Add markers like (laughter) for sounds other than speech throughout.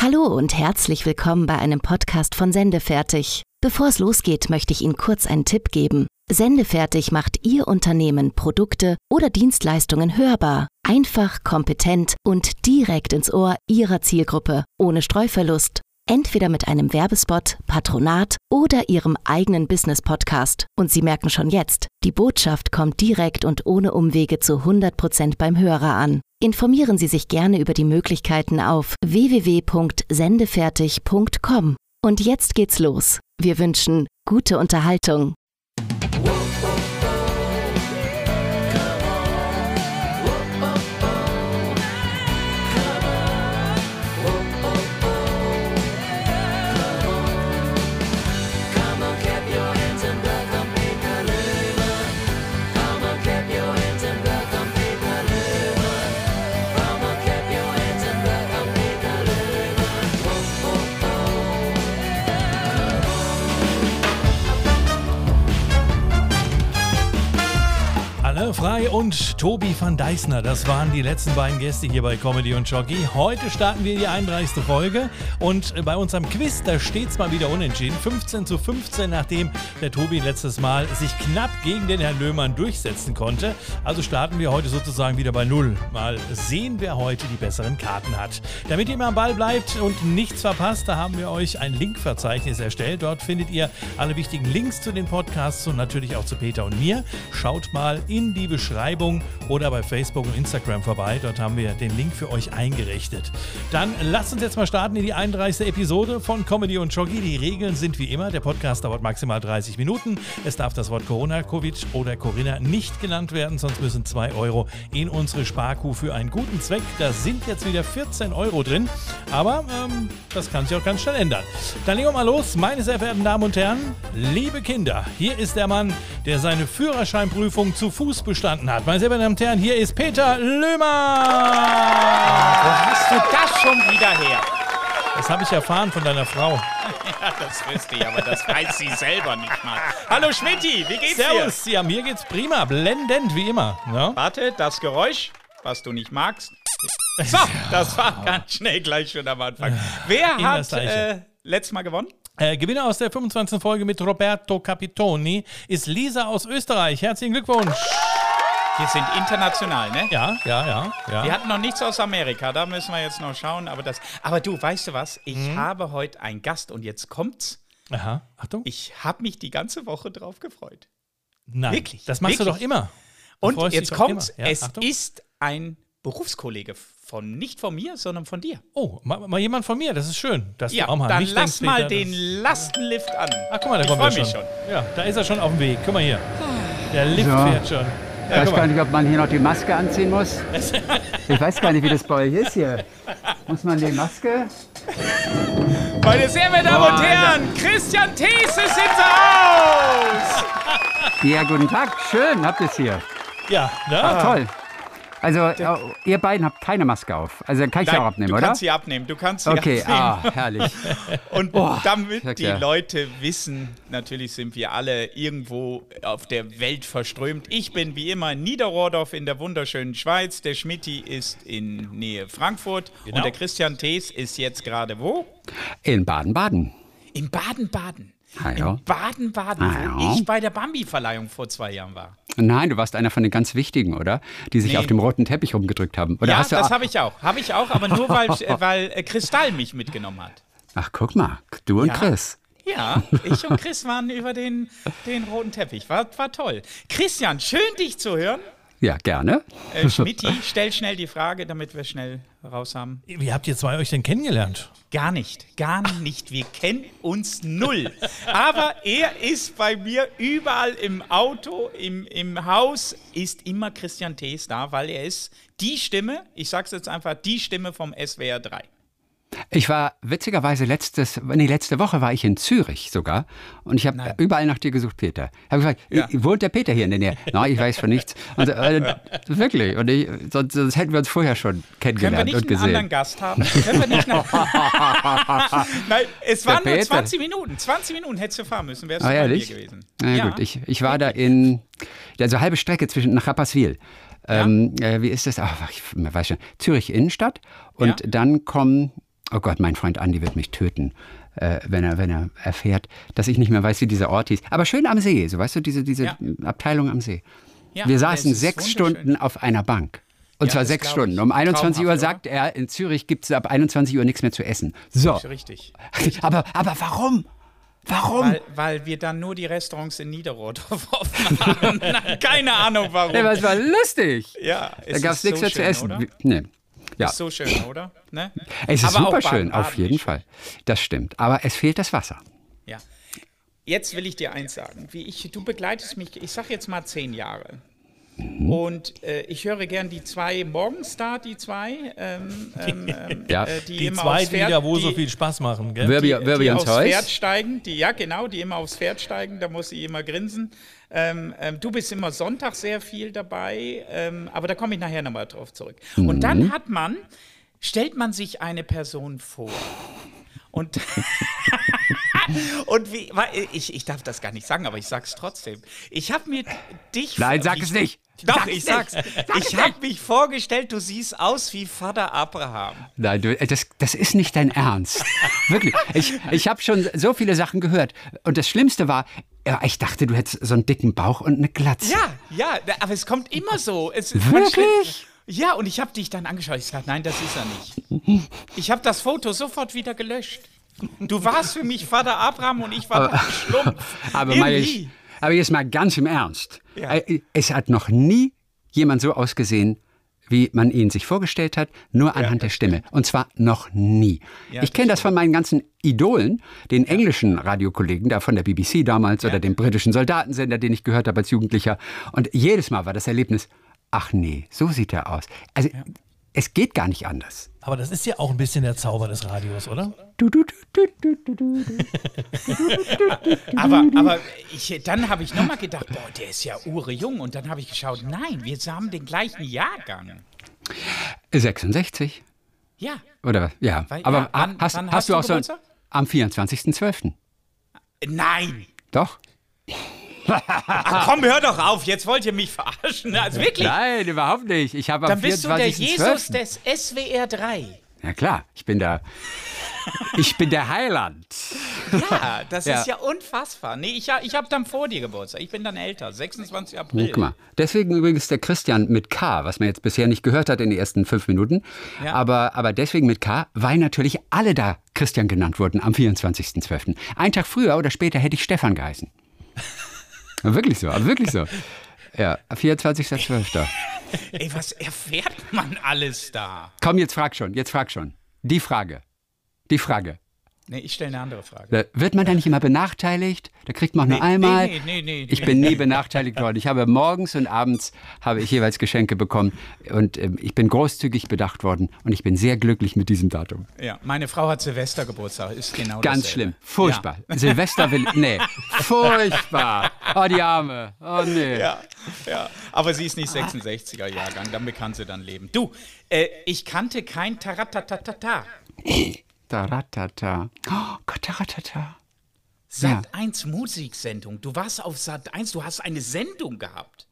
Hallo und herzlich willkommen bei einem Podcast von Sendefertig. Bevor es losgeht, möchte ich Ihnen kurz einen Tipp geben. Sendefertig macht Ihr Unternehmen, Produkte oder Dienstleistungen hörbar. Einfach, kompetent und direkt ins Ohr Ihrer Zielgruppe, ohne Streuverlust. Entweder mit einem Werbespot, Patronat oder Ihrem eigenen Business-Podcast. Und Sie merken schon jetzt, die Botschaft kommt direkt und ohne Umwege zu 100% beim Hörer an. Informieren Sie sich gerne über die Möglichkeiten auf www.sendefertig.com. Und jetzt geht's los. Wir wünschen gute Unterhaltung. Frei und Tobi van Deisner, das waren die letzten beiden Gäste hier bei Comedy und Jockey. Heute starten wir die 31. Folge und bei unserem Quiz, da steht es mal wieder unentschieden. 15 zu 15, nachdem der Tobi letztes Mal sich knapp gegen den Herrn Löhmann durchsetzen konnte. Also starten wir heute sozusagen wieder bei Null. Mal sehen, wer heute die besseren Karten hat. Damit ihr immer am Ball bleibt und nichts verpasst, da haben wir euch ein Linkverzeichnis erstellt. Dort findet ihr alle wichtigen Links zu den Podcasts und natürlich auch zu Peter und mir. Schaut mal in die Beschreibung oder bei Facebook und Instagram vorbei. Dort haben wir den Link für euch eingerichtet. Dann lasst uns jetzt mal starten in die 31. Episode von Comedy und Joggy. Die Regeln sind wie immer. Der Podcast dauert maximal 30 Minuten. Es darf das Wort Corona, Covid oder Corinna nicht genannt werden, sonst müssen 2 Euro in unsere Sparkuh für einen guten Zweck. Da sind jetzt wieder 14 Euro drin. Aber ähm, das kann sich auch ganz schnell ändern. Dann legen wir mal los, meine sehr verehrten Damen und Herren. Liebe Kinder, hier ist der Mann, der seine Führerscheinprüfung zu Fuß bestanden hat. Meine sehr verehrten Damen und Herren, hier ist Peter Löhmer. Wo hast du das schon wieder her? Das habe ich erfahren von deiner Frau. (laughs) Ja, das wüsste ich, aber das weiß sie selber nicht mal. Hallo Schmidti, wie geht's Servus, ja, mir geht's prima, blendend wie immer. Ja? dir? Warte, das Geräusch, was du nicht magst. (laughs) So, das war ganz schnell gleich schon am Anfang. Wer hat äh, letztes Mal gewonnen? Äh, Gewinner aus der 25. Folge mit Roberto Capitoni ist Lisa aus Österreich. Herzlichen Glückwunsch. Wir sind international, ne? Ja, ja, ja, ja. Wir hatten noch nichts aus Amerika, da müssen wir jetzt noch schauen. Aber, das, aber du, weißt du was? Ich Mhm. habe heute einen Gast und jetzt kommt's. Aha, Achtung. Ich habe mich die ganze Woche drauf gefreut. Nein, wirklich, das machst du wirklich. doch immer. Du Und jetzt kommt's. Ja, es Achtung. ist ein Berufskollege von, nicht von mir, sondern von dir. Oh, mal, mal jemand von mir, das ist schön. Dass Ja, du auch mal an dann lass denkst, mal Peter, den das- Lastenlift an. Ach, guck mal, da ich kommt er mich schon. schon. Ja, da ist er schon auf dem Weg. Guck mal hier. Der Lift So. fährt schon. Ich weiß gar nicht, ob man hier noch die Maske anziehen muss. Ich weiß gar nicht, wie das bei euch ist hier. Muss man die Maske? Meine sehr verehrten Damen und Herren, Christian Thees ist in Haus. Ja, guten Tag. Schön, habt ihr es hier. Ja, ne? Ach, toll. Also, äh, ihr beiden habt keine Maske auf. Also, dann kann ich sie auch abnehmen, du oder? kannst sie abnehmen. Du kannst sie Okay, abnehmen. ah, herrlich. (laughs) Und damit sag die ja. Leute wissen, natürlich sind wir alle irgendwo auf der Welt verströmt. Ich bin wie immer in Niederrodorf in der wunderschönen Schweiz. Der Schmitti ist in Nähe Frankfurt. Genau. Und der Christian Thees ist jetzt gerade wo? In Baden-Baden. In Baden-Baden. Ah, ja. In Baden-Baden, Ah, wo ja. ich bei der Bambi-Verleihung vor zwei Jahren war. Nein, du warst einer von den ganz Wichtigen, oder? Die sich Nee. auf dem roten Teppich rumgedrückt haben. Oder ja, hast du das habe ich auch. Habe ich auch, aber nur (laughs) weil, äh, weil äh, Kristall mich mitgenommen hat. Ach, guck mal. Du und Ja. Chris. Ja, ich und Chris waren über den, den roten Teppich. War, war toll. Christian, schön dich zu hören. Ja, gerne. Äh, Schmidti, stell schnell die Frage, damit wir schnell raus haben. Wie habt ihr zwei euch denn kennengelernt? Gar nicht, gar nicht. Wir kennen uns null. Aber er ist bei mir überall im Auto, im, im Haus, ist immer Christian Thees da, weil er ist die Stimme, ich sag's jetzt einfach, die Stimme vom SWR 3. Ich war witzigerweise letztes, nee, letzte Woche war ich in Zürich sogar und ich habe überall nach dir gesucht, Peter. Ich habe gefragt, Ja. "I- wohnt der Peter hier in der Nähe? (laughs) Nein, ich weiß von nichts. Und, äh, Wirklich. Und ich, sonst, sonst hätten wir uns vorher schon Können wir kennengelernt nicht und einen gesehen. anderen Gast haben? Können wir nicht noch (laughs) Nein, es waren nur Peter. 20 Minuten. 20 Minuten hättest du fahren müssen, wärst du Ah, bei mir gewesen. Na Ja. gut, ich, ich war da in, also halbe Strecke zwischen, nach Rapperswil. Ähm, äh, wie ist das? Ach, ich weiß schon. Zürich Innenstadt. Und Ja. dann kommen oh Gott, mein Freund Andi wird mich töten, äh, wenn, er, wenn er erfährt, dass ich nicht mehr weiß, wie dieser Ort hieß. Aber schön am See, so weißt du, diese, diese Ja. Abteilung am See. Ja, Wir saßen sechs. Stunden auf einer Bank. Und Ja, zwar sechs Stunden. Um 21 Uhr Traumhaft, sagt er, in Zürich gibt es ab 21 Uhr nichts mehr zu essen. So. Richtig. (laughs) Aber, aber warum? Warum? Weil, weil wir dann nur die Restaurants in Niederrodorf (laughs) offen haben. Keine Ahnung warum. Ja, aber es war lustig. Ja, Da gab es nichts so mehr zu schön, essen. Oder? Wie- Nee. Ja. Ist so schön, oder? Ne? Es ist Aber super schön, Baden- auf jeden Fall. Das stimmt. Aber es fehlt das Wasser. Ja. Jetzt will ich dir eins sagen. Wie ich, du begleitest mich, ich sag jetzt mal zehn Jahre. Mhm. Und äh, ich höre gern die zwei morgens da, die zwei, ähm, ähm, (laughs) ähm, Ja. äh, die, Die immer zwei aufs Pferd, Lieder, wo die, so viel Spaß machen, gell? Wirbi, die, Wirbi die ans aufs Pferd steigen, die, ja genau, die immer aufs Pferd steigen, da muss sie immer grinsen. Ähm, ähm, du bist immer Sonntag sehr viel dabei, ähm, aber da komme ich nachher nochmal drauf zurück. Und Mhm. dann hat man, stellt man sich eine Person vor. Und, (laughs) und wie, ich, ich darf das gar nicht sagen, aber ich sag's trotzdem. Ich habe mir dich. Nein, sag ich, es nicht. Doch, Sag's ich sag's. ich habe mich vorgestellt, du siehst aus wie Vater Abraham. Nein, du, äh, das, das ist nicht dein Ernst. Wirklich. Ich, ich habe schon so viele Sachen gehört. Und das Schlimmste war, ja, ich dachte, du hättest so einen dicken Bauch und eine Glatze. Ja, ja, aber es kommt immer so. Es, Wirklich? Ja, und ich habe dich dann angeschaut. Ich sagte, nein, das ist er nicht. Ich habe das Foto sofort wieder gelöscht. Du warst für mich Vater Abraham und ich war Schlumpf. (laughs) Aber, mal Irgendwie. jetzt, aber jetzt mal ganz im Ernst. Ja. Äh, Es hat noch nie jemand so ausgesehen, wie man ihn sich vorgestellt hat, nur anhand der Stimme. Und zwar noch nie. Ja, ich kenne das von meinen ganzen Idolen, den englischen Radiokollegen da von der BBC damals oder dem britischen Soldatensender, den ich gehört habe als Jugendlicher. Und jedes Mal war das Erlebnis, ach nee, so sieht er aus. Also es geht gar nicht anders. Aber das ist ja auch ein bisschen der Zauber des Radios, oder? (laughs) Aber, aber ich, dann habe ich nochmal gedacht, boah, der ist ja ure jung. Und dann habe ich geschaut, nein, wir haben den gleichen Jahrgang. 66. Ja. Oder was? Ja. Weil- Aber ja, wann- hast, wann hast, hast du auch so am 24.12. Nein. Doch? Ach komm, hör doch auf. Jetzt wollt ihr mich verarschen. Also wirklich. Nein, überhaupt nicht. Ich habe Dann bist du der 24.12. Jesus des SWR 3. Ja klar, ich bin der ich bin der Heiland. Ja, das Ja. ist ja unfassbar. Nee, ich, ich habe dann vor dir Geburtstag. Ich bin dann älter, 26 April. Guck mal. Deswegen übrigens der Christian mit K, was man jetzt bisher nicht gehört hat in den ersten fünf Minuten. Ja. Aber, aber deswegen mit K, weil natürlich alle da Christian genannt wurden am 24.12. Einen Tag früher oder später hätte ich Stefan geheißen. Wirklich so, aber wirklich so. Ja, 24.12. Ey, was erfährt man alles da? Komm, jetzt frag schon, jetzt frag schon. Die Frage. Die Frage. Nee, ich stelle eine andere Frage. Da Wird man da nicht immer benachteiligt? Da kriegt man auch nur Nee, einmal. nee, nee, nee, ich nee. bin nie benachteiligt worden. Ich habe morgens und abends habe ich jeweils Geschenke bekommen und ähm, ich bin großzügig bedacht worden und ich bin sehr glücklich mit diesem Datum. Ja, meine Frau hat Silvestergeburtstag, ist genau Ganz dasselbe. schlimm, furchtbar. Silvester will, nee, (laughs) furchtbar. Oh die Arme, oh nee. Ja, ja, aber sie ist nicht 66er Jahrgang, damit kann sie dann leben. Du, äh, ich kannte kein Taratatata. Taratata. Oh Gott, taratata. Sat 1 Musiksendung. Du warst auf Sat 1, du hast eine Sendung gehabt.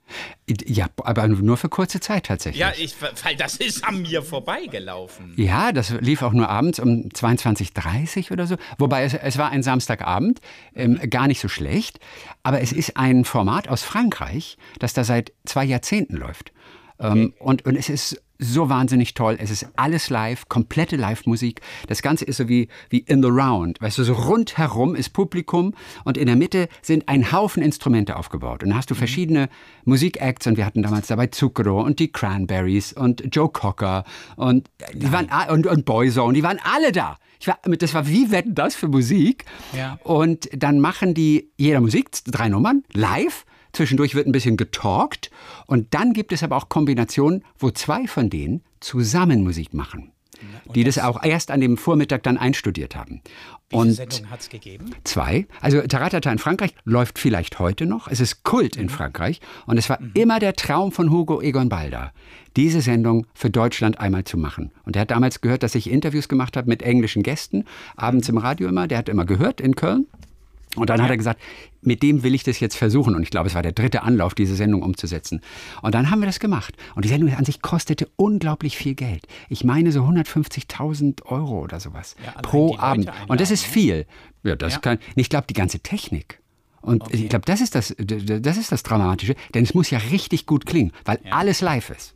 Ja, aber nur für kurze Zeit tatsächlich. Ja, ich, weil das ist an mir vorbeigelaufen. Ja, das lief auch nur abends um 22.30 oder so. Wobei es, es war ein Samstagabend, ähm, gar nicht so schlecht. Aber es ist ein Format aus Frankreich, das da seit zwei Jahrzehnten läuft. Ähm, und, und es ist so wahnsinnig toll. Es ist alles live, komplette Live-Musik. Das Ganze ist so wie, wie in the round. Weißt du, so rundherum ist Publikum und in der Mitte sind ein Haufen Instrumente aufgebaut. Und da hast du verschiedene Musikacts und wir hatten damals dabei Zucchero und die Cranberries und Joe Cocker und die waren und, und Boyzone, die waren alle da. Ich war, das war wie wetten das für Musik. Ja. Und dann machen die jeder Musik, drei Nummern, live. Zwischendurch wird ein bisschen getalkt. Und dann gibt es aber auch Kombinationen, wo zwei von denen zusammen Musik machen. Die das auch erst an dem Vormittag dann einstudiert haben. Wie viele Und Sendungen hat es gegeben? zwei. Also Taratata in Frankreich läuft vielleicht heute noch. Es ist Kult in Frankreich. Und es war immer der Traum von Hugo Egon Balder, diese Sendung für Deutschland einmal zu machen. Und er hat damals gehört, dass ich Interviews gemacht habe mit englischen Gästen, abends im Radio immer. Der hat immer gehört in Köln. Und dann hat er gesagt, mit dem will ich das jetzt versuchen. Und ich glaube, es war der dritte Anlauf, diese Sendung umzusetzen. Und dann haben wir das gemacht. Und die Sendung an sich kostete unglaublich viel Geld. Ich meine so 150.000 Euro oder sowas Ja, pro Abend. Und das ist einladen, viel. Ja, das Ja. kann. Ich glaube, die ganze Technik. Und ich glaube, das ist das, das ist das Dramatische, denn es muss ja richtig gut klingen, weil alles live ist.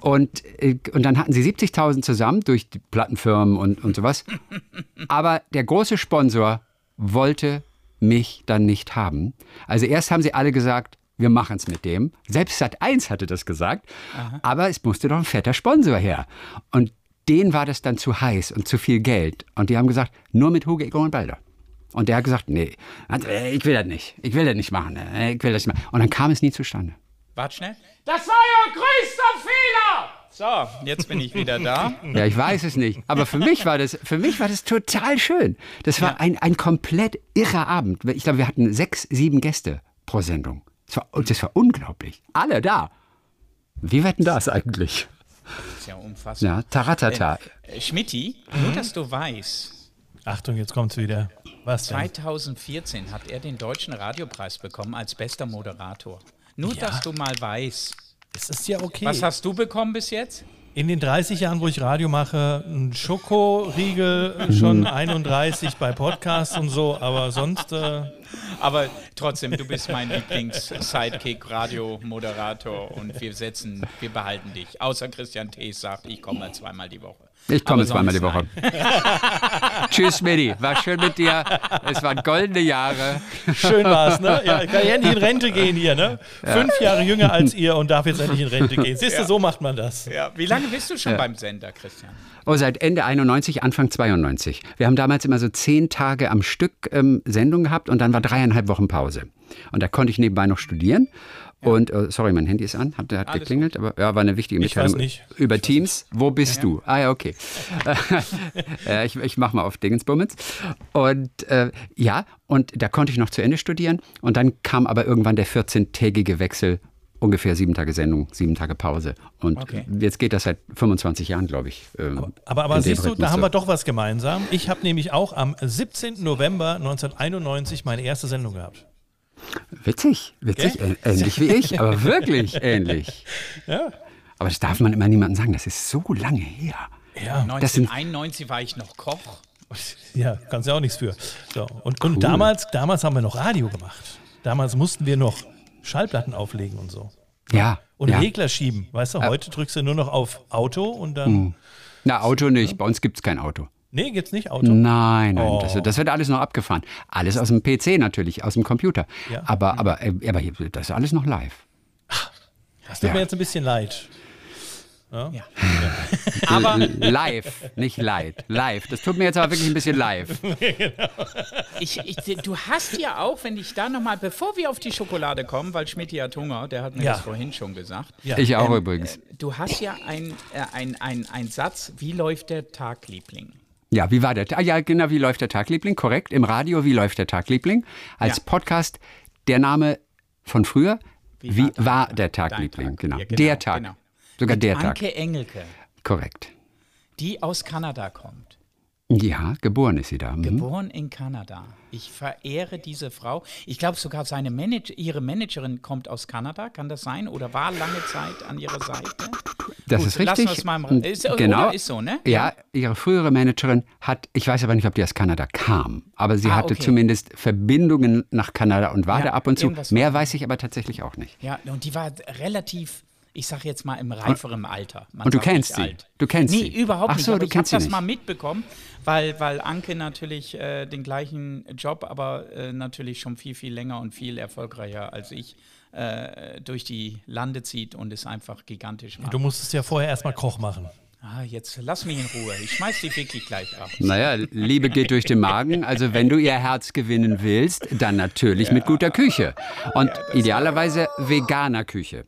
Und, äh, und dann hatten sie 70.000 zusammen durch die Plattenfirmen und, und sowas. (laughs) Aber der große Sponsor wollte mich dann nicht haben. Also erst haben sie alle gesagt, wir machen es mit dem. Selbst Sat1 hatte das gesagt. Aber es musste doch ein fetter Sponsor her. Und denen war das dann zu heiß und zu viel Geld. Und die haben gesagt, nur mit Hugo Egon und Balder. Und der hat gesagt, nee, äh, ich will das nicht. Ich will das nicht machen. äh, Ich will das nicht machen. Und dann kam es nie zustande. Warte schnell. Das war Ihr größter Fehler! So, jetzt bin ich wieder da. (laughs) Ja, ich weiß es nicht. Aber für mich war das, für mich war das total schön. Das war ein, ein komplett irrer Abend. Ich glaube, wir hatten sechs, sieben Gäste pro Sendung. Das war, das war unglaublich. Alle da. Wie wird denn das eigentlich? Das ist ja unfassbar. Ja, taratata. Äh, Schmidti, Mhm. nur dass du weißt, Achtung, jetzt kommt's wieder. Was denn? 2014 hat er den Deutschen Radiopreis bekommen als bester Moderator. Nur, Ja. dass du mal weißt. Es ist ja okay. Was hast du bekommen bis jetzt? In den 30 Jahren, wo ich Radio mache, ein Schokoriegel, schon 31 bei Podcasts und so, aber sonst. Äh, Aber trotzdem, du bist mein Lieblings-Sidekick, Radiomoderator und wir setzen, wir behalten dich. Außer Christian Thees sagt, ich komme zweimal die Woche. Ich komme zweimal die Woche. (laughs) (laughs) Tschüss, Medi. War schön mit dir. Es waren goldene Jahre. schön war's, ne? Ja, ich kann ja endlich in Rente gehen hier, ne? Fünf Jahre jünger als ihr und darf jetzt endlich in Rente gehen. (laughs) Siehst du, so macht man das. Ja, wie lange bist du schon beim Sender, Christian? Oh, seit Ende 91, Anfang 92. Wir haben damals immer so zehn Tage am Stück ähm, Sendung gehabt und dann war dreieinhalb Wochen Pause. Und da konnte ich nebenbei noch studieren. Und, äh, sorry, mein Handy ist an, hat, hat Alles geklingelt, aber ja, war eine wichtige Ich Mitteilung. weiß nicht. Über Teams, wo bist du? Ah ja, okay. (laughs) äh, ich ich mach mal auf Dingensbummens. Und äh, ja, und da konnte ich noch zu Ende studieren. Und dann kam aber irgendwann der 14-tägige Wechsel, ungefähr sieben Tage Sendung, sieben Tage Pause. Und Okay. jetzt geht das seit 25 Jahren, glaube ich. ähm, Aber, aber dem siehst du, da haben wir doch was gemeinsam. Ich habe nämlich auch am 17. November 1991 meine erste Sendung gehabt. Witzig, witzig, Ä ähnlich wie ich, aber wirklich (laughs) ähnlich. Ja. Aber das darf man immer niemandem sagen, das ist so lange her. Ja, Das sind- 1991 war ich noch Koch. ja kannst ja auch nichts für. So, und und damals, damals haben wir noch Radio gemacht. Damals mussten wir noch Schallplatten auflegen und so. Ja. Und ja. Regler schieben. Weißt du, heute drückst du nur noch auf Auto und dann. Hm. Na, Auto nicht, bei uns gibt es kein Auto. Nee, geht's nicht Auto. Nein, nein, Oh. das, das wird alles noch abgefahren. Alles aus dem PC natürlich, aus dem Computer. Ja. Aber, aber, äh, aber hier, das ist alles noch live. Das tut Ja. mir jetzt ein bisschen leid. Ja. (laughs) Aber L- live, nicht leid. Live. Das tut mir jetzt aber wirklich ein bisschen live. (laughs) ich, ich, du hast ja auch, wenn ich da nochmal, bevor wir auf die Schokolade kommen, weil Schmidt hat Hunger, der hat mir Ja. das vorhin schon gesagt. Ja. Ich auch Ähm, übrigens. äh, Du hast ja ein, äh, ein, ein, ein Satz, wie läuft der Tag, Liebling? Ja, wie war der Tag? Ah, ja, genau, wie läuft der Tag, Liebling? Korrekt. Im Radio, wie läuft der Tag, Liebling? Als Ja. Podcast, der Name von früher, wie, war dein war Tag? der Tag, Dein Liebling? Tag. Genau. Ja, genau, Der Tag. genau. Sogar Mit der Tag. Anke Engelke, Korrekt. die aus Kanada kommt. Ja, geboren ist sie da. Mhm. Geboren in Kanada. Ich verehre diese Frau. Ich glaube sogar seine Manage ihre Managerin kommt aus Kanada. Kann das sein? Oder war lange Zeit an ihrer Seite? Das Gut, ist lassen richtig. wir's mal im- ist- genau. ist so, ne? Ja, ihre frühere Managerin hat, ich weiß aber nicht, ob die aus Kanada kam, aber sie Ah, hatte okay. zumindest Verbindungen nach Kanada und war Ja, da ab und zu. Mehr weiß ich aber tatsächlich auch nicht. Ja, und die war relativ, ich sag jetzt mal, im reiferen Alter. Man und du nicht kennst sie? alt. Du kennst nee, sie? überhaupt Ach nicht. so, aber du ich habe kennst sie das nicht. mal mitbekommen, weil, weil Anke natürlich äh, den gleichen Job, aber äh, natürlich schon viel, viel länger und viel erfolgreicher als ich äh, durch die Lande zieht und es einfach gigantisch macht. Du musstest ja vorher erstmal Koch machen. Ah, jetzt lass mich in Ruhe. Ich schmeiß die wirklich gleich ab. Naja, Liebe geht durch den Magen. Also wenn du ihr Herz gewinnen willst, dann natürlich mit guter Küche. Und idealerweise veganer Küche.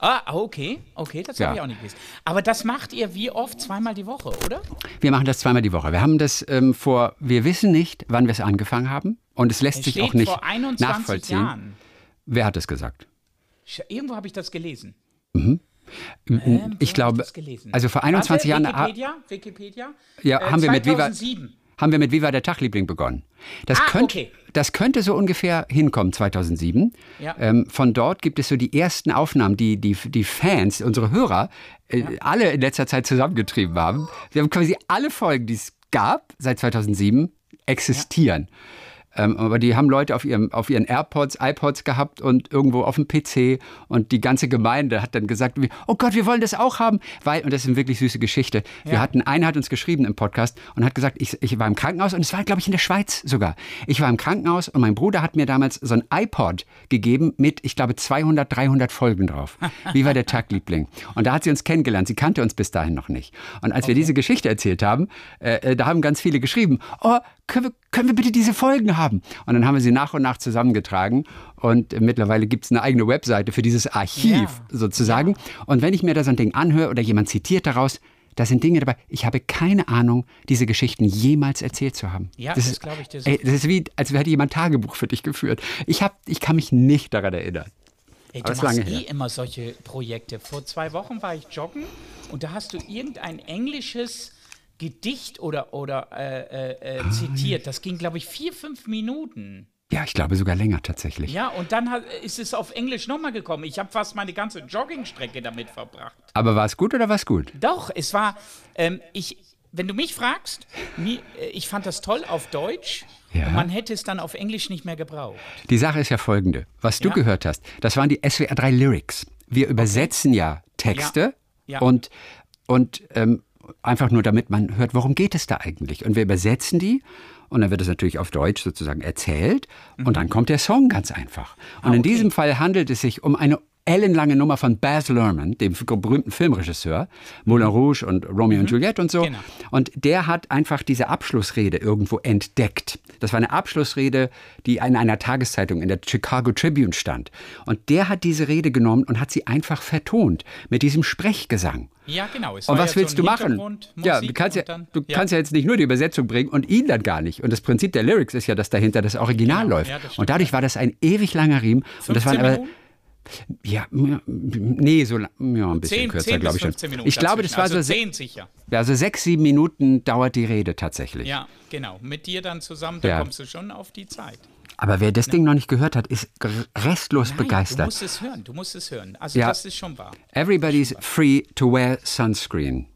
Ah, okay, okay, das Ja. habe ich auch nicht gewusst. Aber das macht ihr wie oft? Zweimal die Woche, oder? Wir machen das zweimal die Woche. Wir haben das ähm, vor, wir wissen nicht, wann wir es angefangen haben. Und es lässt Es sich auch nicht vor 21 nachvollziehen. Jahren. Wer hat es gesagt? Irgendwo habe ich das gelesen. ich wo hab glaube, das also vor 21 Warte, Jahren ah, Wikipedia, Wikipedia. Ja, äh, haben wir mit Viva- 2007. haben wir mit Viva der Tagliebling begonnen. Das, Ah, könnt, okay. das könnte so ungefähr hinkommen, 2007. Ja. Ähm, von dort gibt es so die ersten Aufnahmen, die die, die Fans, unsere Hörer, äh, alle in letzter Zeit zusammengetrieben haben. Wir haben quasi alle Folgen, die es gab seit 2007, existieren. Ähm, aber die haben Leute auf, ihrem, auf ihren AirPods, iPods gehabt und irgendwo auf dem PC. Und die ganze Gemeinde hat dann gesagt, wie, oh Gott, wir wollen das auch haben. Weil, und das ist eine wirklich süße Geschichte. Wir hatten, einer hat uns geschrieben im Podcast und hat gesagt, ich, ich war im Krankenhaus und es war, glaube ich, in der Schweiz sogar. Ich war im Krankenhaus und mein Bruder hat mir damals so ein iPod gegeben mit, ich glaube, 200, 300 Folgen drauf. (laughs) Wie war der Tagliebling? Und da hat sie uns kennengelernt. Sie kannte uns bis dahin noch nicht. Und als wir diese Geschichte erzählt haben, äh, äh, da haben ganz viele geschrieben, oh, können wir, können wir bitte diese Folgen haben? Und dann haben wir sie nach und nach zusammengetragen. Und mittlerweile gibt es eine eigene Webseite für dieses Archiv Ja. sozusagen. Und wenn ich mir da so ein Ding anhöre oder jemand zitiert daraus, da sind Dinge dabei. Ich habe keine Ahnung, diese Geschichten jemals erzählt zu haben. Ja, das ist, glaube ich dir ey, das ist wie, als hätte jemand Tagebuch für dich geführt. Ich, hab, ich kann mich nicht daran erinnern. Ey, du machst eh her. immer solche Projekte. Vor zwei Wochen war ich joggen und da hast du irgendein englisches Gedicht oder, oder äh, äh, Ah, äh, zitiert. Das ging, glaube ich, vier, fünf Minuten. Ja, ich glaube sogar länger tatsächlich. Ja, und dann hat, ist es auf Englisch nochmal gekommen. Ich habe fast meine ganze Joggingstrecke damit verbracht. Aber war es gut oder war es gut? Doch, es war, ähm, ich, wenn du mich fragst, mi- äh, ich fand das toll auf Deutsch. Ja. Man hätte es dann auf Englisch nicht mehr gebraucht. Die Sache ist ja folgende. Was du Ja. gehört hast, das waren die SWR 3 Lyrics. Wir übersetzen ja Texte Ja. und, und ähm, einfach nur damit man hört, worum geht es da eigentlich. Und wir übersetzen die und dann wird es natürlich auf Deutsch sozusagen erzählt und dann kommt der Song ganz einfach. Und in. Ah, okay. diesem Fall handelt es sich um eine ellenlange Nummer von Baz Luhrmann, dem berühmten Filmregisseur, Moulin Rouge und Romeo und Juliet und so. Mhm. Genau. Und der hat einfach diese Abschlussrede irgendwo entdeckt. Das war eine Abschlussrede, die in einer Tageszeitung in der Chicago Tribune stand. Und der hat diese Rede genommen und hat sie einfach vertont mit diesem Sprechgesang. Ja, genau. Es Und was ja willst so du machen? Ja, du kannst ja, dann- du kannst ja jetzt nicht nur die Übersetzung bringen und ihn dann gar nicht. Und das Prinzip der Lyrics ist ja, dass dahinter das Original Genau, läuft. ja, das und dadurch war das ein ewig langer Riemen. Und das 15 waren aber Minuten? Ja, nee, so ja, ein bisschen 10, kürzer, 10 glaube ich schon. 15 Minuten. Ich glaube, das war also so 10 sicher. ja, so sechs, sieben Minuten dauert die Rede tatsächlich. Ja, genau. Mit dir dann zusammen, da Ja. kommst du schon auf die Zeit. Aber wer das Ding noch nicht gehört hat, ist restlos Nein, Du begeistert. musst es hören, du musst es hören. Also Ja. das ist schon wahr. Everybody's free to wear sunscreen.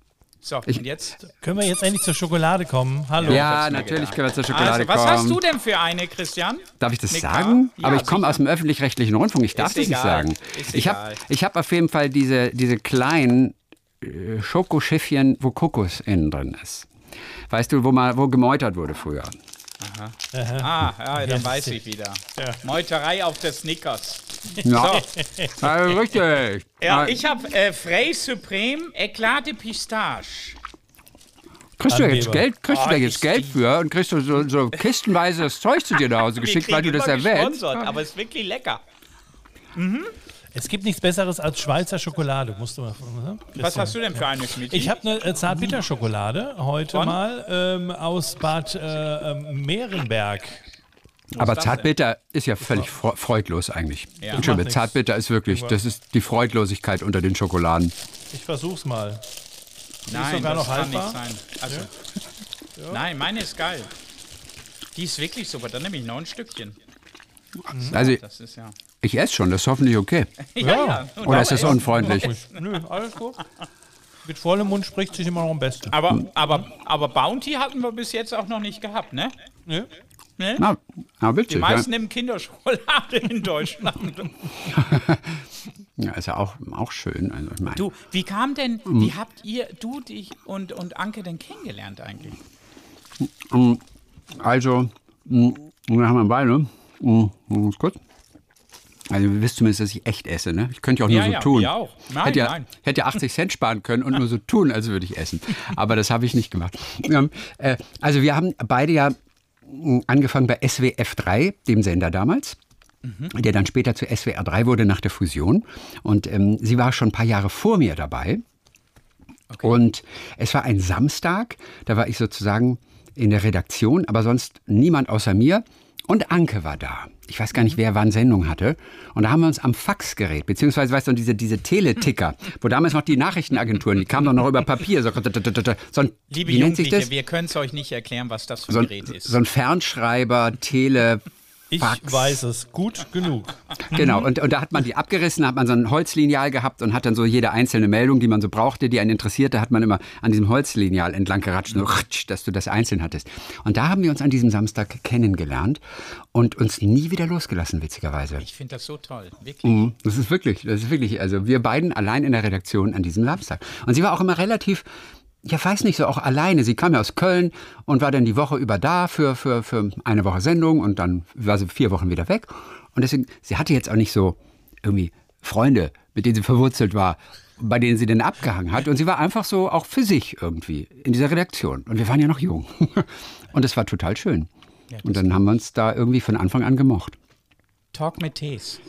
So, und jetzt? Können wir jetzt endlich zur Schokolade kommen? Hallo. Ja, natürlich gedacht. können wir zur Schokolade Also, was kommen. hast du denn für eine, Christian? Darf ich das Eine sagen? Ja, Aber ich komme aus dem öffentlich-rechtlichen Rundfunk. Ich darf Ist das nicht egal. sagen. Ist Ich habe ich hab auf jeden Fall diese, diese kleinen äh, Schokoschiffchen, wo Kokos innen drin ist. Weißt du, wo, mal, wo gemeutert wurde früher? Ah, ja, dann weiß ich wieder. Meuterei auf der Snickers. Ja, So. ja richtig. Ja, ich habe äh, Frey Supreme Eclat de Pistache. Kriegst du da jetzt. Geld, kriegst du Oh, da jetzt ist Geld für und kriegst du so, so kistenweise das Zeug zu dir nach Hause geschickt, weil du das erwähnst? Aber es ist wirklich lecker. Es gibt nichts Besseres als Schweizer Schokolade, musst du mal. Ne? Was hast du denn für eine, Schmidt? Ich habe eine äh, Zartbitterschokolade heute Von? mal ähm, aus Bad äh, ähm, Mehrenberg. Aber Zartbitter ist ja völlig fre- freudlos eigentlich. Ja. Entschuldigung. Zartbitter ist wirklich, das ist die Freudlosigkeit unter den Schokoladen. Ich versuch's mal. Nein, sogar das noch kann haltbar? nicht sein. Also, (laughs) Nein, meine ist geil. Die ist wirklich super. Dann nehme ich noch ein Stückchen. Also Das ist ja. Ich esse schon, das ist hoffentlich okay. (laughs) Ja, ja. Und Oder ist das unfreundlich? Nö, alles gut. Mit vollem Mund spricht sich immer noch am besten. Aber, aber, aber Bounty hatten wir bis jetzt auch noch nicht gehabt, ne? Nö. ne? Na, na Die witzig. Ja. meisten nehmen Kinderschokolade in Deutschland. (laughs) ja, ist ja auch, auch schön. Also, ich meine, Du, wie kam denn, wie habt ihr, du, dich und, und Anke denn kennengelernt eigentlich? also, mh, wir haben wir beide. mh, ist gut. Also, ihr wisst zumindest, dass ich echt esse, ne? Ich könnte ja auch nur Ja, so ja, tun. wir auch. Nein, hätte ja, nein. hätte ja 80 Cent sparen können und nur so tun, als würde ich essen. Aber das habe ich nicht gemacht. Ähm, äh, also, wir haben beide ja mh, angefangen bei SWF 3, dem Sender damals. Mhm. Der dann später zu SWR 3 wurde nach der Fusion. Und ähm, sie war schon ein paar Jahre vor mir dabei. Und es war ein Samstag, da war ich sozusagen in der Redaktion, aber sonst niemand außer mir. Und Anke war da. Ich weiß gar nicht, wer wann Sendung hatte. Und da haben wir uns am Faxgerät, beziehungsweise, weißt du, diese, diese Teleticker, wo damals noch die Nachrichtenagenturen, die kamen doch noch über Papier. So, so ein, Liebe Jugendliche, wir können es euch nicht erklären, was das für ein so Gerät ist. So ein Fernschreiber, Tele, ich Fax. weiß es gut genug. Genau, und, und da hat man die abgerissen, hat man so ein Holzlineal gehabt und hat dann so jede einzelne Meldung, die man so brauchte, die einen interessierte, hat man immer an diesem Holzlineal entlang geratscht, so, dass du das einzeln hattest. Und da haben wir uns an diesem Samstag kennengelernt und uns nie wieder losgelassen, witzigerweise. Ich finde das so toll, wirklich. Mhm, Das ist wirklich, das ist wirklich, also wir beiden allein in der Redaktion an diesem Samstag. Und sie war auch immer relativ, ja weiß nicht, so auch alleine. Sie kam ja aus Köln und war dann die Woche über da für, für, für eine Woche Sendung und dann war sie vier Wochen wieder weg. Und deswegen, sie hatte jetzt auch nicht so irgendwie Freunde, mit denen sie verwurzelt war, bei denen sie denn abgehangen hat. Und sie war einfach so auch für sich irgendwie in dieser Redaktion. Und wir waren ja noch jung. (laughs) Und es war total schön. Und dann haben wir uns da irgendwie von Anfang an gemocht. Talk mit Tees.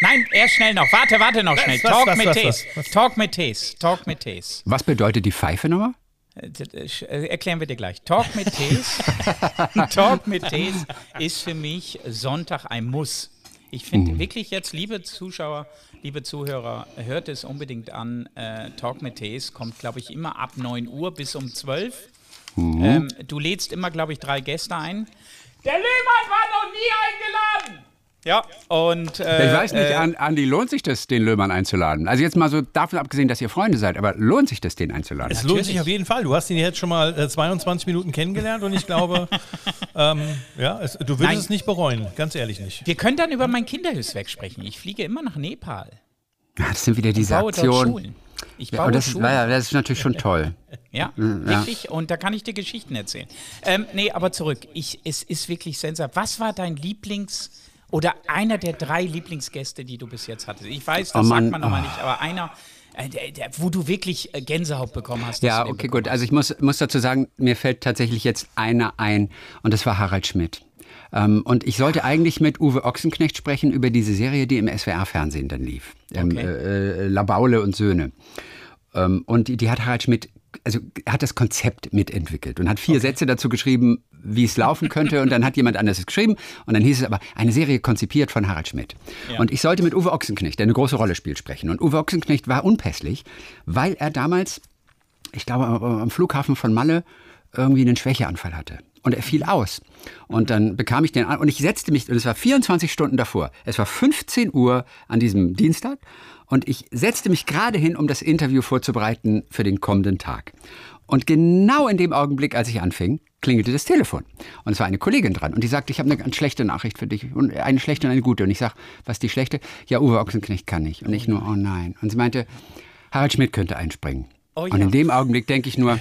Nein, erst schnell noch. Warte, warte noch schnell. was, Talk was, mit was, Tees. was, Talk mit Tees. Talk mit Tees. Was bedeutet die Pfeife nochmal? Äh, sch- äh, Erklären wir dir gleich. Talk mit Tees. (laughs) Talk mit Tees ist für mich Sonntag ein Muss. Ich finde wirklich jetzt, liebe Zuschauer, liebe Zuhörer, hört es unbedingt an. Äh, Talk mit Tees kommt, glaube ich, immer ab 9 Uhr bis um 12. Ähm, du lädst immer, glaube ich, drei Gäste ein. Der Lehmann war noch nie eingeladen! Ja, und. Äh, Ich weiß nicht, äh, An- Andi, lohnt sich das, den Löhmann einzuladen? Also jetzt mal so davon abgesehen, dass ihr Freunde seid, aber lohnt sich das, den einzuladen? Es lohnt sich auf jeden Fall. Du hast ihn jetzt schon mal äh, 22 Minuten kennengelernt und ich glaube, (laughs) ähm, ja, es, du würdest Nein. es nicht bereuen, ganz ehrlich nicht. wir können dann über mein Kinderhilfswerk sprechen. Ich fliege immer nach Nepal. Ja, das sind wieder diese baue dort Aktionen. Schulen. Ich Ja, baue und das, ist, Schulen. ja, das ist natürlich schon (laughs) toll. Ja, wirklich. Und da kann ich dir Geschichten erzählen. Ähm, nee, aber zurück. Ich, es ist wirklich sensationell. Was war dein Lieblings- oder einer der drei Lieblingsgäste, die du bis jetzt hattest? Ich weiß, das Oh Mann, sagt man nochmal oh. nicht, aber einer, äh, der, der, wo du wirklich äh, Gänsehaut bekommen hast. Ja, okay, gut. Also ich muss, muss dazu sagen, mir fällt tatsächlich jetzt einer ein und das war Harald Schmidt. Ähm, und ich sollte eigentlich mit Uwe Ochsenknecht sprechen über diese Serie, die im SWR-Fernsehen dann lief. Ähm, Okay. äh, äh, Labaule und Söhne. Ähm, und die, die hat Harald Schmidt, also hat das Konzept mitentwickelt und hat vier Sätze dazu geschrieben, wie es laufen könnte. Und dann hat jemand anderes es geschrieben. Und dann hieß es aber, eine Serie konzipiert von Harald Schmidt. Ja. Und ich sollte mit Uwe Ochsenknecht, der eine große Rolle spielt, sprechen. Und Uwe Ochsenknecht war unpässlich, weil er damals ich glaube, am- am Flughafen von Malle irgendwie einen Schwächeanfall hatte. Und er fiel aus. Und dann bekam ich den an. Und ich setzte mich, und es war 24 Stunden davor. Es war 15 Uhr an diesem Dienstag. Und ich setzte mich gerade hin, um das Interview vorzubereiten für den kommenden Tag. Und genau in dem Augenblick, als ich anfing, klingelte das Telefon. Und es war eine Kollegin dran. Und die sagte, ich habe eine ganz schlechte Nachricht für dich. Und eine schlechte und eine gute. Und ich sag, was ist die schlechte? Ja, Uwe Ochsenknecht kann nicht. Und ich nur, oh nein. Und sie meinte, Harald Schmidt könnte einspringen. Oh Und ja. in dem Augenblick denke ich nur,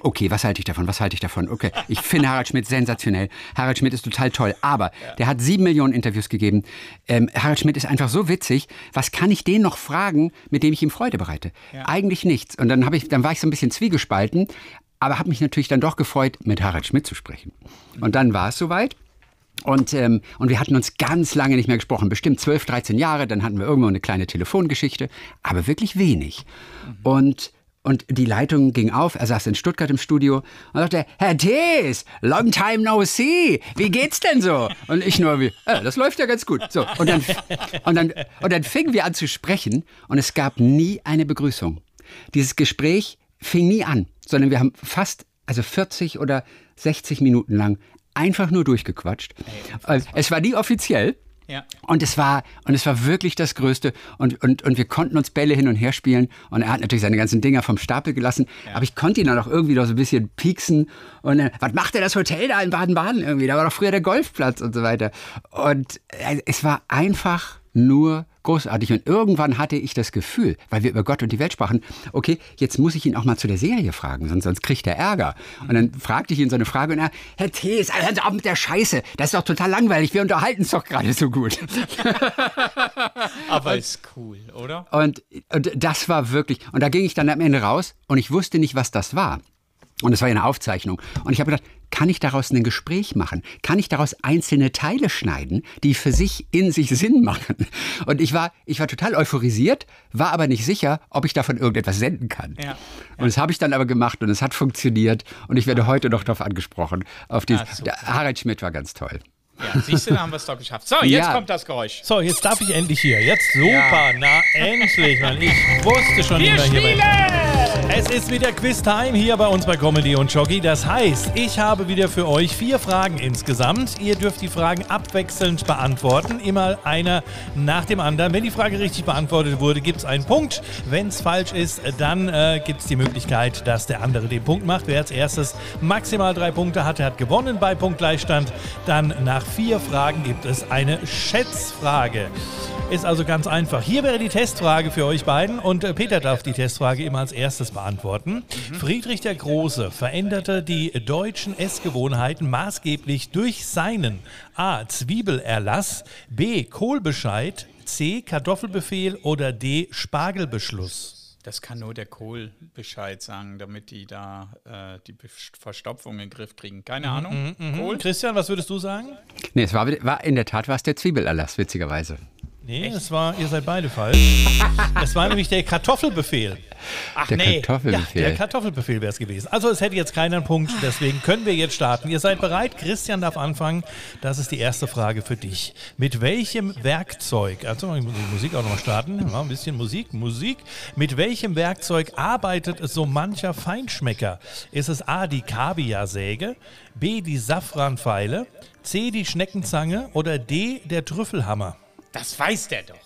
okay, was halte ich davon? Was halte ich davon? Okay, ich finde Harald Schmidt sensationell. Harald Schmidt ist total toll, aber der hat sieben Millionen Interviews gegeben. Ähm, Harald Schmidt ist einfach so witzig. Was kann ich den noch fragen, mit dem ich ihm Freude bereite? Eigentlich nichts. Und dann, habe ich, dann war ich so ein bisschen zwiegespalten, aber habe mich natürlich dann doch gefreut, mit Harald Schmidt zu sprechen. Und dann war es soweit. Und, ähm, und wir hatten uns ganz lange nicht mehr gesprochen, bestimmt 12, 13 Jahre. Dann hatten wir irgendwo eine kleine Telefongeschichte, aber wirklich wenig. Und, und die Leitung ging auf. Er saß in Stuttgart im Studio und sagte: Herr Thees, long time no see. Wie geht's denn so? Und ich nur wie: äh, Das läuft ja ganz gut. So, und, dann, und, dann, und dann fingen wir an zu sprechen und es gab nie eine Begrüßung. Dieses Gespräch fing nie an, sondern wir haben fast, also 40 oder 60 Minuten lang einfach nur durchgequatscht. Äh, es war nie offiziell. Ja. Und es war, und es war wirklich das Größte. Und, und, und wir konnten uns Bälle hin und her spielen. Und er hat natürlich seine ganzen Dinger vom Stapel gelassen. Aber ich konnte ihn dann auch irgendwie noch so ein bisschen pieksen. Und äh, was macht denn das Hotel da in Baden-Baden irgendwie? Da war doch früher der Golfplatz und so weiter. Und äh, es war einfach nur großartig. Und irgendwann hatte ich das Gefühl, weil wir über Gott und die Welt sprachen, okay, jetzt muss ich ihn auch mal zu der Serie fragen, sonst, sonst kriegt er Ärger. Und dann fragte ich ihn so eine Frage und er, Herr Thees, hören Sie auf mit der Scheiße, das ist doch total langweilig, wir unterhalten uns doch gerade so gut. (laughs) Aber ist cool, oder? Und, und das war wirklich, und da ging ich dann am Ende raus und ich wusste nicht, was das war. Und es war ja eine Aufzeichnung. Und ich habe gedacht, kann ich daraus ein Gespräch machen? Kann ich daraus einzelne Teile schneiden, die für sich in sich Sinn machen? Und ich war, ich war total euphorisiert, war aber nicht sicher, ob ich davon irgendetwas senden kann. Ja. Und das habe ich dann aber gemacht und es hat funktioniert und ich werde heute noch darauf angesprochen. Auf dieses, Ah, der Harald Schmidt war ganz toll. Ja, siehst du, da haben wir es doch geschafft. So, jetzt Ja. kommt das Geräusch. So, jetzt darf ich endlich hier. Jetzt super. Na, endlich, Mann. Ich wusste schon Wir immer hier bei spielen! Es ist wieder Quiz-Time hier bei uns bei Comedy und Jockey. Das heißt, ich habe wieder für euch vier Fragen insgesamt. Ihr dürft die Fragen abwechselnd beantworten. Immer einer nach dem anderen. Wenn die Frage richtig beantwortet wurde, gibt es einen Punkt. Wenn es falsch ist, dann äh, gibt es die Möglichkeit, dass der andere den Punkt macht. Wer als erstes maximal drei Punkte hatte, hat gewonnen bei Punktgleichstand. Dann nach vier Fragen gibt es eine Schätzfrage. Ist also ganz einfach. Hier wäre die Testfrage für euch beiden und äh, Peter darf die Testfrage immer als erstes beantworten. Friedrich der Große veränderte die deutschen Essgewohnheiten maßgeblich durch seinen A. Zwiebelerlass, B. Kohlbescheid, C. Kartoffelbefehl oder D. Spargelbeschluss. Das kann nur der Kohl Bescheid sagen, damit die da äh, die Verstopfung in den Griff kriegen. Keine Ahnung. Kohl? Christian, was würdest du sagen? Nee, es war, war in der Tat war es der Zwiebelerlass, witzigerweise. Nee, es war, ihr seid beide falsch. es war nämlich der Kartoffelbefehl. Ach Der nee. Ja, Kartoffelbefehl. der Kartoffelbefehl wäre es gewesen. Also es hätte jetzt keiner einen Punkt, deswegen können wir jetzt starten. Ihr seid bereit? Christian darf anfangen. Das ist die erste Frage für dich. Mit welchem Werkzeug, also ich muss die Musik auch nochmal starten, ja, ein bisschen Musik, Musik. Mit welchem Werkzeug arbeitet so mancher Feinschmecker? Ist es A, die Kaviarsäge, B, die Safranpfeile, C, die Schneckenzange oder D, der Trüffelhammer? Das weiß der doch.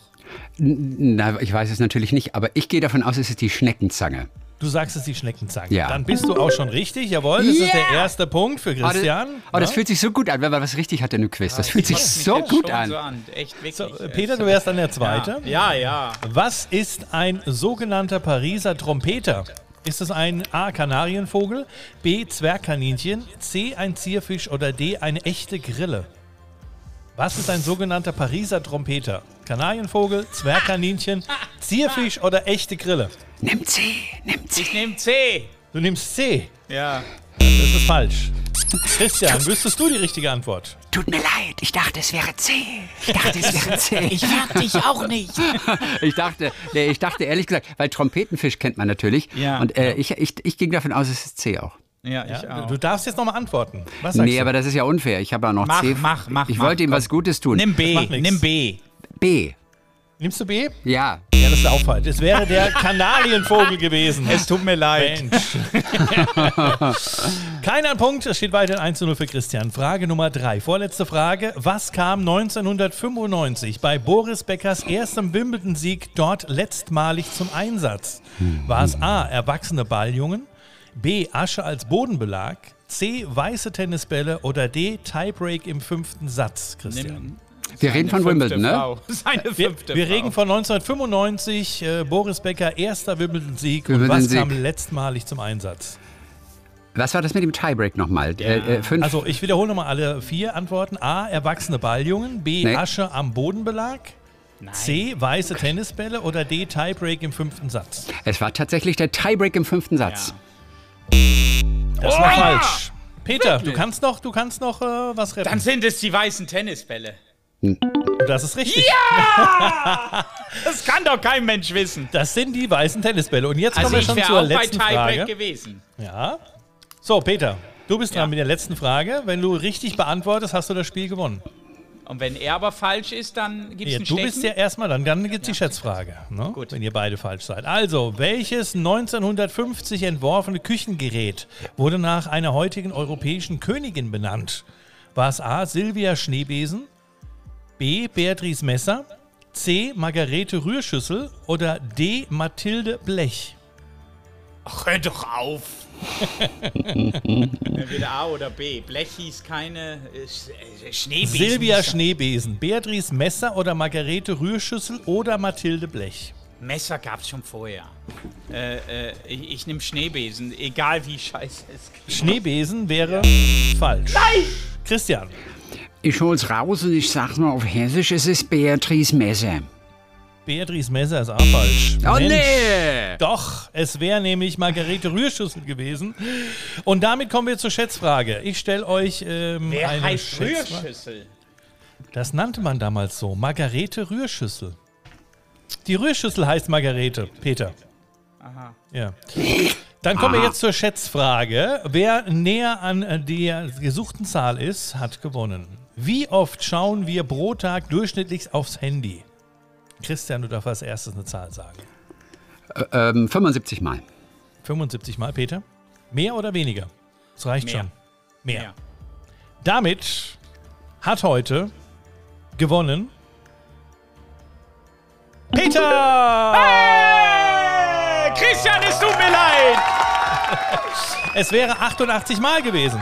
Na, ich weiß es natürlich nicht, aber ich gehe davon aus, es ist die Schneckenzange. Du sagst es die Schneckenzange. Ja. Dann bist du auch schon richtig. Jawohl, das ist der erste Punkt für Oh, das, Christian. oh, das Ja? fühlt sich so gut an, wenn man was richtig hat in einem Quiz. Das fühlt sich Kotzt mich so gut an. So an. Echt wirklich. So, Peter, du wärst dann der Zweite. Ja, ja. Was ist ein sogenannter Pariser Trompeter? Ist es ein A. Kanarienvogel, B. Zwergkaninchen, C. ein Zierfisch oder D. eine echte Grille? Was ist ein sogenannter Pariser Trompeter? Kanarienvogel, Zwergkaninchen, Zierfisch oder echte Grille? Nimm C, nimm C. Ich nehme C. Du nimmst C. Ja. Das ist falsch. Christian, wüsstest du die richtige Antwort? Tut mir leid, ich dachte, es wäre C. Ich dachte, es wäre C. Ich, Frag dich auch nicht. (laughs) dachte, nee, ich dachte ehrlich gesagt, weil Trompetenfisch kennt man natürlich. Ja. Und äh, ich, ich, ich ging davon aus, es ist C auch. Ja, ich Ja, auch. du darfst jetzt nochmal antworten. Was sagst Nee, du? aber das ist ja unfair. Ich habe ja noch Mach, C. mach, mach, Ich mach, wollte ihm komm. was Gutes tun. Nimm B. Nimm B. B. Nimmst du B? Ja. Ja, das ist auch falsch. Es wäre der Kanarienvogel gewesen. (laughs) Es tut mir leid. Mensch. (laughs) Keiner Punkt. Es steht weiterhin 1 zu 0 für Christian. Frage Nummer 3. Vorletzte Frage. Was kam 1995 bei Boris Beckers erstem Wimbledon-Sieg dort letztmalig zum Einsatz? War es A. Erwachsene Balljungen? B. Asche als Bodenbelag? C. Weiße Tennisbälle? Oder D. Tiebreak im fünften Satz, Christian? Nimm Wir reden von Wimbledon, ne? (laughs) Seine Wir, fünfte wir reden von 1995, äh, Boris Becker, erster Wimbledon-Sieg. Und was kam letztmalig zum Einsatz? Was war das mit dem Tiebreak nochmal? Äh, äh, fünf. Also, ich wiederhole nochmal alle vier Antworten. A, erwachsene Balljungen. B, Nee. Asche am Bodenbelag. C, weiße Tennisbälle. Oder D, Tiebreak im fünften Satz. es war tatsächlich der Tiebreak im fünften Satz. Das Oh war falsch. Peter, du kannst noch, du kannst noch äh, was retten. Dann sind es die weißen Tennisbälle. das ist richtig. (laughs) Das kann doch kein Mensch wissen. Das sind die weißen Tennisbälle. Und jetzt Also kommen wir schon zur auch bei letzten Tiebreak Frage. gewesen. Ja. So, Peter, du bist dran Ja. mit der letzten Frage. Wenn du richtig beantwortest, hast du das Spiel gewonnen. Und wenn er aber falsch ist, dann gibt es Ja, du Stechen. bist ja erstmal dann, dann gibt es die Schätzfrage, ne? Gut. wenn ihr beide falsch seid. Also, welches 1950 entworfene Küchengerät wurde nach einer heutigen europäischen Königin benannt? War es A. Silvia Schneebesen, B. Beatrice Messer, C. Margarete Rührschüssel oder D. Mathilde Blech? Ach, hör doch auf. Entweder A oder B. Blech hieß keine äh, Sch- äh, Schneebesen. Silvia Schneebesen, Beatrice Messer oder Margarete Rührschüssel oder Mathilde Blech? Messer gab es schon vorher. Äh, äh, ich ich nehme Schneebesen, egal wie scheiße es klingt. Schneebesen wäre falsch. Nein! Christian. Ich hol's raus und ich sag's mal auf Hessisch, es ist Beatrice Messer. Beatrice Messer ist auch falsch. Oh Mensch, nee! Doch, es wäre nämlich Margarete Rührschüssel gewesen. Und damit kommen wir zur Schätzfrage. Ich stelle euch ähm, Wer eine heißt Schätzfrage. Rührschüssel? Das nannte man damals so. Margarete Rührschüssel. Die Rührschüssel heißt Margarete, Peter. Aha. Ja. Dann kommen wir jetzt zur Schätzfrage. Wer näher an der gesuchten Zahl ist, hat gewonnen. Wie oft schauen wir pro Tag durchschnittlich aufs Handy? Christian, du darfst als erstes eine Zahl sagen. Ähm, 75 Mal. 75 Mal, Peter? Mehr oder weniger? Das reicht Mehr. schon. Mehr. Ja. Damit hat heute gewonnen Peter! Hey, Christian, es tut mir leid. (laughs) Es wäre 88 Mal gewesen.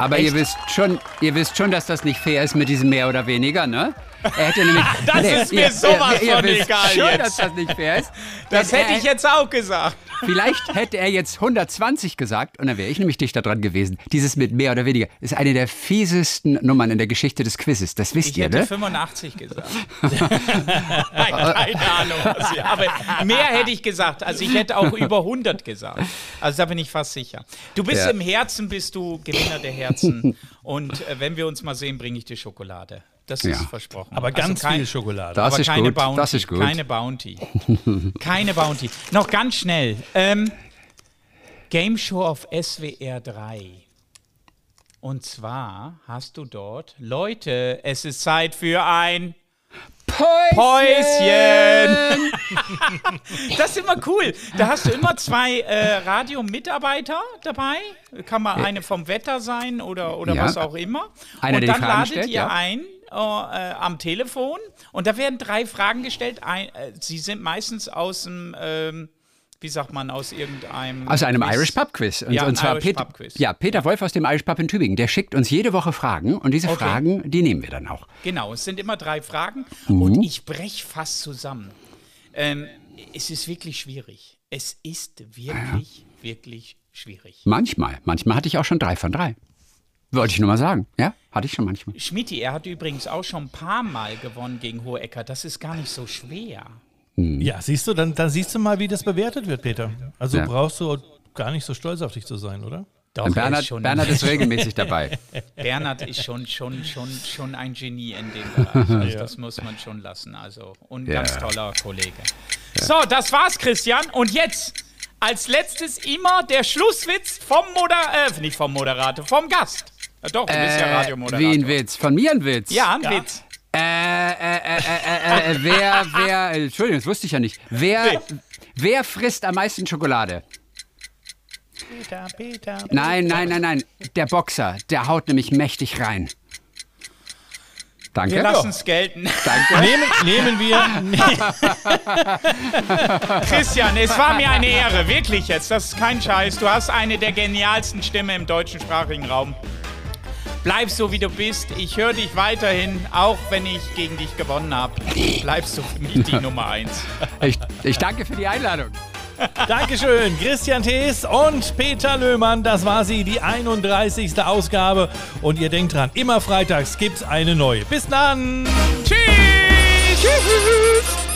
Aber ihr wisst, schon, ihr wisst schon, dass das nicht fair ist mit diesem mehr oder weniger, ne? Er hätte nämlich, (laughs) Das ist mir sowas ihr, von wisst egal schon, jetzt. dass das nicht fair ist. Das hätte ich jetzt auch gesagt. Vielleicht hätte er jetzt 120 gesagt und dann wäre ich nämlich dichter dran gewesen. Dieses mit mehr oder weniger ist eine der fiesesten Nummern in der Geschichte des Quizzes. Das wisst Ich ihr, hätte ne? 85 gesagt. (laughs) Nein, keine Ahnung. was ihr- Aber mehr hätte ich gesagt. Also ich hätte auch über 100 gesagt. Also da bin ich fast sicher. Du bist Ja. im Herzen, bist du Gewinner der Herzen. Und äh, wenn wir uns mal sehen, bringe ich dir Schokolade. Das ist Ja. versprochen. Aber ganz kein, viel Schokolade. Das aber ist keine gut, Bounty. das ist gut. Keine Bounty. (laughs) keine Bounty. Noch ganz schnell. Ähm, Game Show auf SWR 3. Und zwar hast du dort, Leute, es ist Zeit für ein Päuschen. (laughs) Das ist immer cool. Da hast du immer zwei äh, Radiomitarbeiter dabei. Kann mal eine vom Wetter sein oder, oder Ja. was auch immer. Einer, und dann ladet stellt, ihr ja. ein äh, am Telefon und da werden drei Fragen gestellt. Ein, äh, sie sind meistens aus dem, ähm, wie sagt man, aus irgendeinem. Aus einem Quiz. Irish Pub Quiz. Und, Ja, und zwar Irish Peter, Pub Quiz. Ja, Peter Wolf aus dem Irish Pub in Tübingen. Der schickt uns jede Woche Fragen und diese Okay. Fragen, die nehmen wir dann auch. Genau, es sind immer drei Fragen Mhm. und ich breche fast zusammen. Ähm, es ist wirklich schwierig. Es ist wirklich, wirklich schwierig. Manchmal. Manchmal hatte ich auch schon drei von drei. Wollte ich nur mal sagen. Ja, hatte ich schon manchmal. Schmidti, er hat übrigens auch schon ein paar Mal gewonnen gegen Hohecker. Das ist gar nicht so schwer. Ja, siehst du, dann, dann siehst du mal, wie das bewertet wird, Peter. Also Ja. brauchst du gar nicht so stolz auf dich zu sein, oder? Doch, er Bernhard, ist schon, Bernhard ist regelmäßig dabei. (laughs) Bernhard ist schon, schon, schon, schon ein Genie in dem Bereich. Also (laughs) Das muss man schon lassen. Also, und ein Ja. ganz toller Kollege. So, das war's, Christian. Und jetzt als letztes immer der Schlusswitz vom Moderator, äh, nicht vom Moderator, vom Gast. Ja, doch, du bist ja Äh, Radiomoderator. wie ein Witz. Von mir ein Witz. Ja, ein Ja. Witz. Äh, äh, äh, äh, äh, äh, wer, wer, äh, Entschuldigung, das wusste ich ja nicht. Wer, wer frisst am meisten Schokolade? Peter, Peter. Nein, nein, nein, nein. Der Boxer, der haut nämlich mächtig rein. Danke. Wir lassen es gelten. Danke. (laughs) Nehmen, nehmen wir. (laughs) Christian, es war mir eine Ehre, wirklich jetzt. Das ist kein Scheiß. Du hast eine der genialsten Stimmen im deutschsprachigen Raum. Bleib so, wie du bist. Ich höre dich weiterhin, auch wenn ich gegen dich gewonnen habe. Bleibst du für mich die (laughs) Nummer eins. Ich, ich danke für die Einladung. (laughs) Dankeschön, Christian Thees und Peter Löhmann. Das war sie, die 31. Ausgabe. Und ihr denkt dran, immer freitags gibt es eine neue. Bis dann. Tschüss. Tschüss.